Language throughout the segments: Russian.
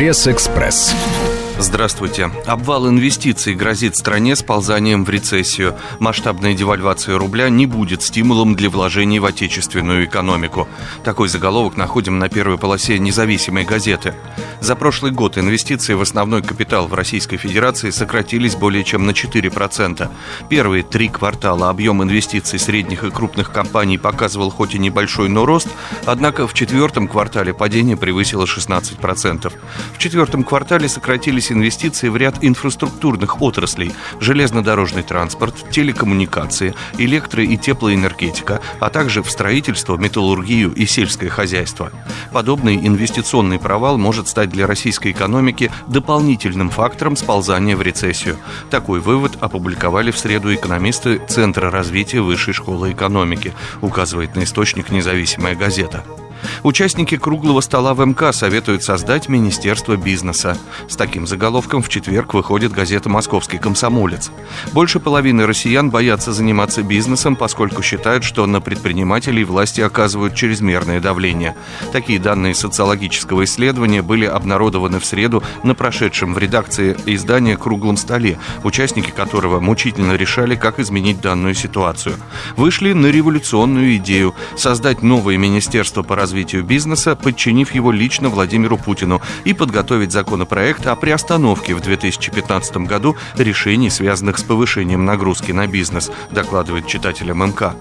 Пресс-экспресс. Здравствуйте. Обвал инвестиций грозит стране сползанием в рецессию. Масштабная девальвация рубля не будет стимулом для вложений в отечественную экономику. Такой заголовок находим на первой полосе независимой газеты. За прошлый год инвестиции в основной капитал в Российской Федерации сократились более чем на 4%. Первые три квартала объем инвестиций средних и крупных компаний показывал хоть и небольшой, но рост, однако в четвертом квартале падение превысило 16%. В четвертом квартале сократились инвестиции в ряд инфраструктурных отраслей – железнодорожный транспорт, телекоммуникации, электро- и теплоэнергетика, а также в строительство, металлургию и сельское хозяйство. Подобный инвестиционный провал может для российской экономики дополнительным фактором сползания в рецессию. Такой вывод опубликовали в среду экономисты Центра развития Высшей школы экономики, указывает на источник независимая газета. Участники круглого стола в МК советуют создать Министерство бизнеса. С таким заголовком в четверг выходит газета «Московский комсомолец». Больше половины россиян боятся заниматься бизнесом, поскольку считают, что на предпринимателей власти оказывают чрезмерное давление. Такие данные социологического исследования были обнародованы в среду на прошедшем в редакции издания «Круглом столе», участники которого мучительно решали, как изменить данную ситуацию. Вышли на революционную идею создать новое министерство по развитию развитию бизнеса, подчинив его лично Владимиру Путину, и подготовить законопроект о приостановке в 2015 году решений, связанных с повышением нагрузки на бизнес, докладывает читателям МК.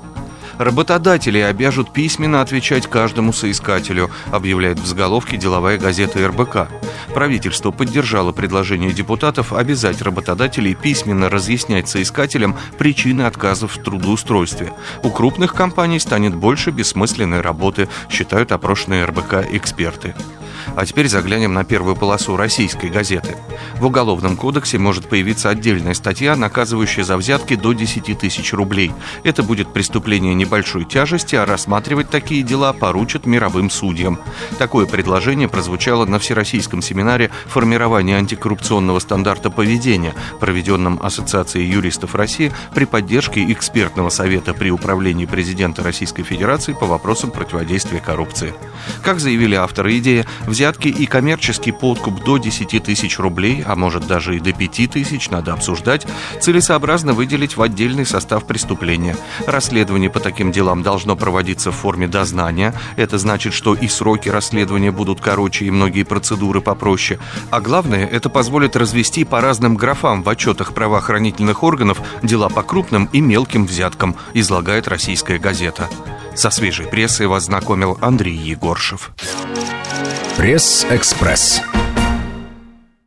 Работодатели обяжут письменно отвечать каждому соискателю, объявляет в заголовке деловая газета РБК. Правительство поддержало предложение депутатов обязать работодателей письменно разъяснять соискателям причины отказов в трудоустройстве. У крупных компаний станет больше бессмысленной работы, считают опрошенные РБК эксперты. А теперь заглянем на первую полосу российской газеты. В Уголовном кодексе может появиться отдельная статья, наказывающая за взятки до 10 тысяч рублей. Это будет преступление небольшой тяжести, а рассматривать такие дела поручат мировым судьям. Такое предложение прозвучало на Всероссийском семинаре формирования антикоррупционного стандарта поведения, проведенном Ассоциацией юристов России при поддержке экспертного совета при управлении президента Российской Федерации по вопросам противодействия коррупции. Как заявили авторы идеи, взятки и коммерческий подкуп до 10 тысяч рублей, а может даже и до 5 тысяч, надо обсуждать, целесообразно выделить в отдельный состав преступления. Расследование по таким делам должно проводиться в форме дознания. Это значит, что и сроки расследования будут короче, и многие процедуры попроще. А главное, это позволит развести по разным графам в отчетах правоохранительных органов дела по крупным и мелким взяткам, излагает российская газета. Со свежей прессой вас знакомил Андрей Егоршев. Пресс-экспресс.